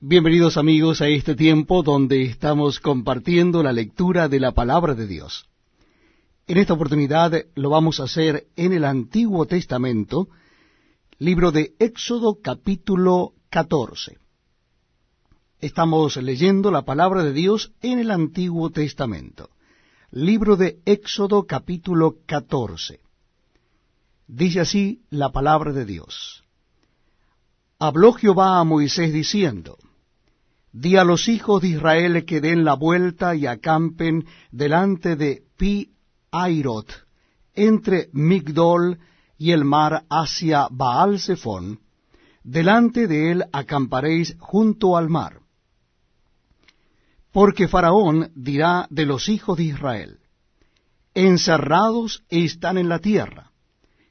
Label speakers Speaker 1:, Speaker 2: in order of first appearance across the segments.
Speaker 1: Bienvenidos amigos a este tiempo donde estamos compartiendo la lectura de la palabra de Dios. En esta oportunidad lo vamos a hacer en el Antiguo Testamento, libro de Éxodo capítulo 14. Estamos leyendo la palabra de Dios en el Antiguo Testamento. Libro de Éxodo capítulo 14. Dice así la palabra de Dios. Habló Jehová a Moisés diciendo, Di a los hijos de Israel que den la vuelta y acampen delante de Pi Airot, entre Migdol y el mar hacia Baal Zephón, delante de él acamparéis junto al mar. Porque Faraón dirá de los hijos de Israel, encerrados están en la tierra,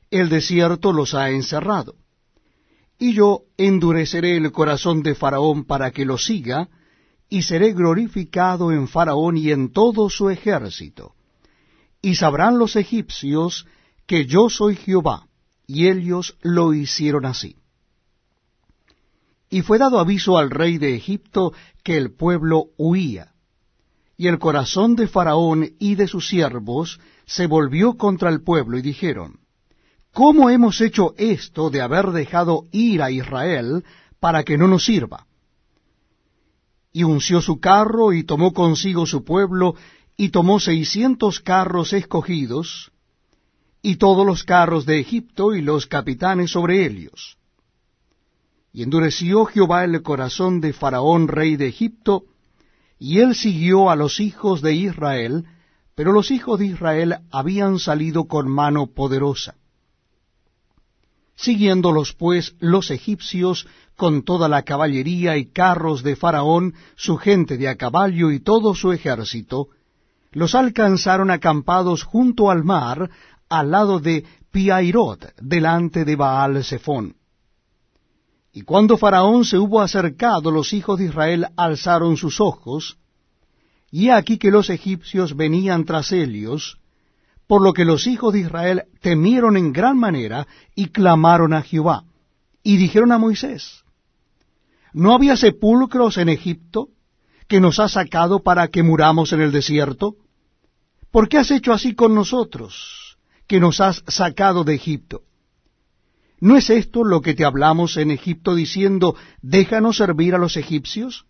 Speaker 1: el desierto los ha encerrado y yo endureceré el corazón de Faraón para que lo siga, y seré glorificado en Faraón y en todo su ejército. Y sabrán los egipcios que yo soy Jehová, y ellos lo hicieron así. Y fue dado aviso al rey de Egipto que el pueblo huía. Y el corazón de Faraón y de sus siervos se volvió contra el pueblo, y dijeron, ¿Cómo hemos hecho esto de haber dejado ir a Israel para que no nos sirva? Y unció su carro y tomó consigo su pueblo y tomó seiscientos carros escogidos y todos los carros de Egipto y los capitanes sobre ellos. Y endureció Jehová el corazón de Faraón rey de Egipto, y él siguió a los hijos de Israel, pero los hijos de Israel habían salido con mano poderosa. Siguiéndolos pues los egipcios con toda la caballería y carros de Faraón, su gente de a caballo y todo su ejército, los alcanzaron acampados junto al mar, al lado de Piairot, delante de Baal Zephón. Y cuando Faraón se hubo acercado, los hijos de Israel alzaron sus ojos, y aquí que los egipcios venían tras ellos, por lo que los hijos de Israel temieron en gran manera y clamaron a Jehová. Y dijeron a Moisés, ¿no había sepulcros en Egipto que nos has sacado para que muramos en el desierto? ¿Por qué has hecho así con nosotros, que nos has sacado de Egipto? ¿No es esto lo que te hablamos en Egipto diciendo, déjanos servir a los egipcios?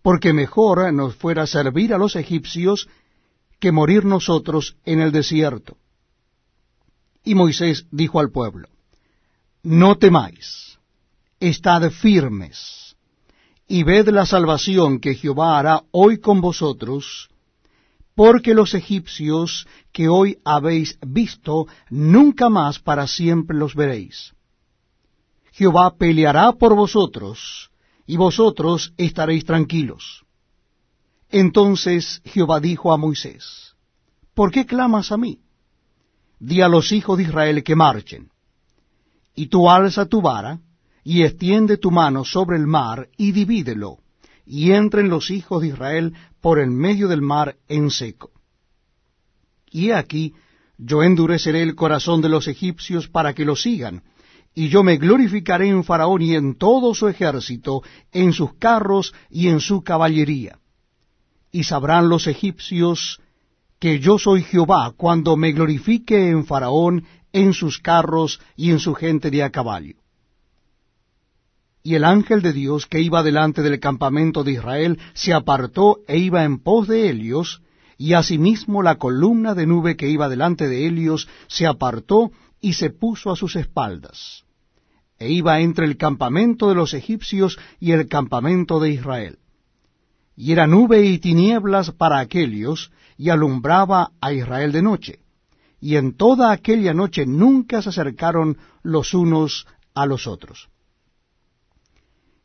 Speaker 1: Porque mejor nos fuera servir a los egipcios que morir nosotros en el desierto. Y Moisés dijo al pueblo, No temáis, estad firmes, y ved la salvación que Jehová hará hoy con vosotros, porque los egipcios que hoy habéis visto, nunca más para siempre los veréis. Jehová peleará por vosotros, y vosotros estaréis tranquilos. Entonces Jehová dijo a Moisés, ¿por qué clamas a mí? Di a los hijos de Israel que marchen. Y tú alza tu vara, y extiende tu mano sobre el mar, y divídelo, y entren los hijos de Israel por el medio del mar en seco. Y he aquí, yo endureceré el corazón de los egipcios para que lo sigan, y yo me glorificaré en Faraón y en todo su ejército, en sus carros y en su caballería y sabrán los egipcios que yo soy Jehová cuando me glorifique en Faraón, en sus carros y en su gente de a caballo. Y el ángel de Dios que iba delante del campamento de Israel se apartó e iba en pos de Helios, y asimismo la columna de nube que iba delante de Helios se apartó y se puso a sus espaldas, e iba entre el campamento de los egipcios y el campamento de Israel y era nube y tinieblas para aquellos, y alumbraba a Israel de noche. Y en toda aquella noche nunca se acercaron los unos a los otros.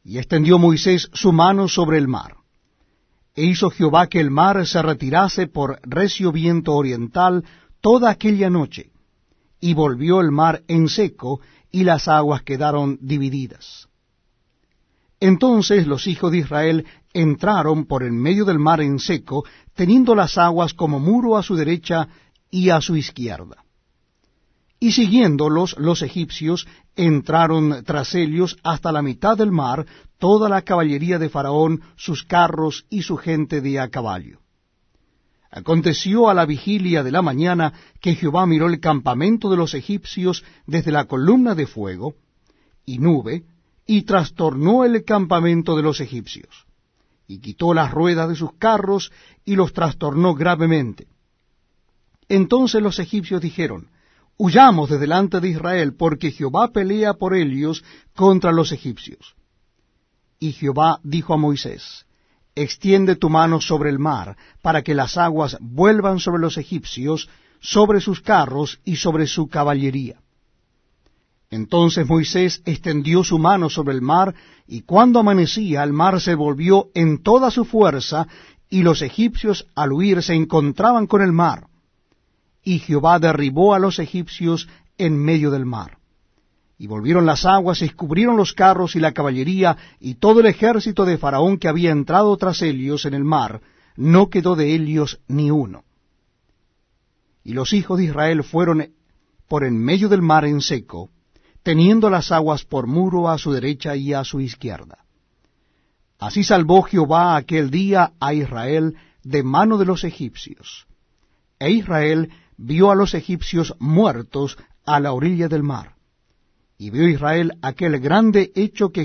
Speaker 1: Y extendió Moisés su mano sobre el mar. E hizo Jehová que el mar se retirase por recio viento oriental toda aquella noche, y volvió el mar en seco, y las aguas quedaron divididas. Entonces los hijos de Israel entraron por el medio del mar en seco, teniendo las aguas como muro a su derecha y a su izquierda. Y siguiéndolos los egipcios, entraron tras ellos hasta la mitad del mar toda la caballería de Faraón, sus carros y su gente de a caballo. Aconteció a la vigilia de la mañana que Jehová miró el campamento de los egipcios desde la columna de fuego y nube, y trastornó el campamento de los egipcios, y quitó las ruedas de sus carros, y los trastornó gravemente. Entonces los egipcios dijeron, Huyamos de delante de Israel, porque Jehová pelea por ellos contra los egipcios. Y Jehová dijo a Moisés, Extiende tu mano sobre el mar, para que las aguas vuelvan sobre los egipcios, sobre sus carros y sobre su caballería. Entonces Moisés extendió su mano sobre el mar, y cuando amanecía el mar se volvió en toda su fuerza, y los egipcios al huir se encontraban con el mar. Y Jehová derribó a los egipcios en medio del mar. Y volvieron las aguas, y cubrieron los carros y la caballería, y todo el ejército de Faraón que había entrado tras ellos en el mar, no quedó de ellos ni uno. Y los hijos de Israel fueron por en medio del mar en seco, teniendo las aguas por muro a su derecha y a su izquierda. Así salvó Jehová aquel día a Israel de mano de los egipcios. E Israel vio a los egipcios muertos a la orilla del mar. Y vio Israel aquel grande hecho que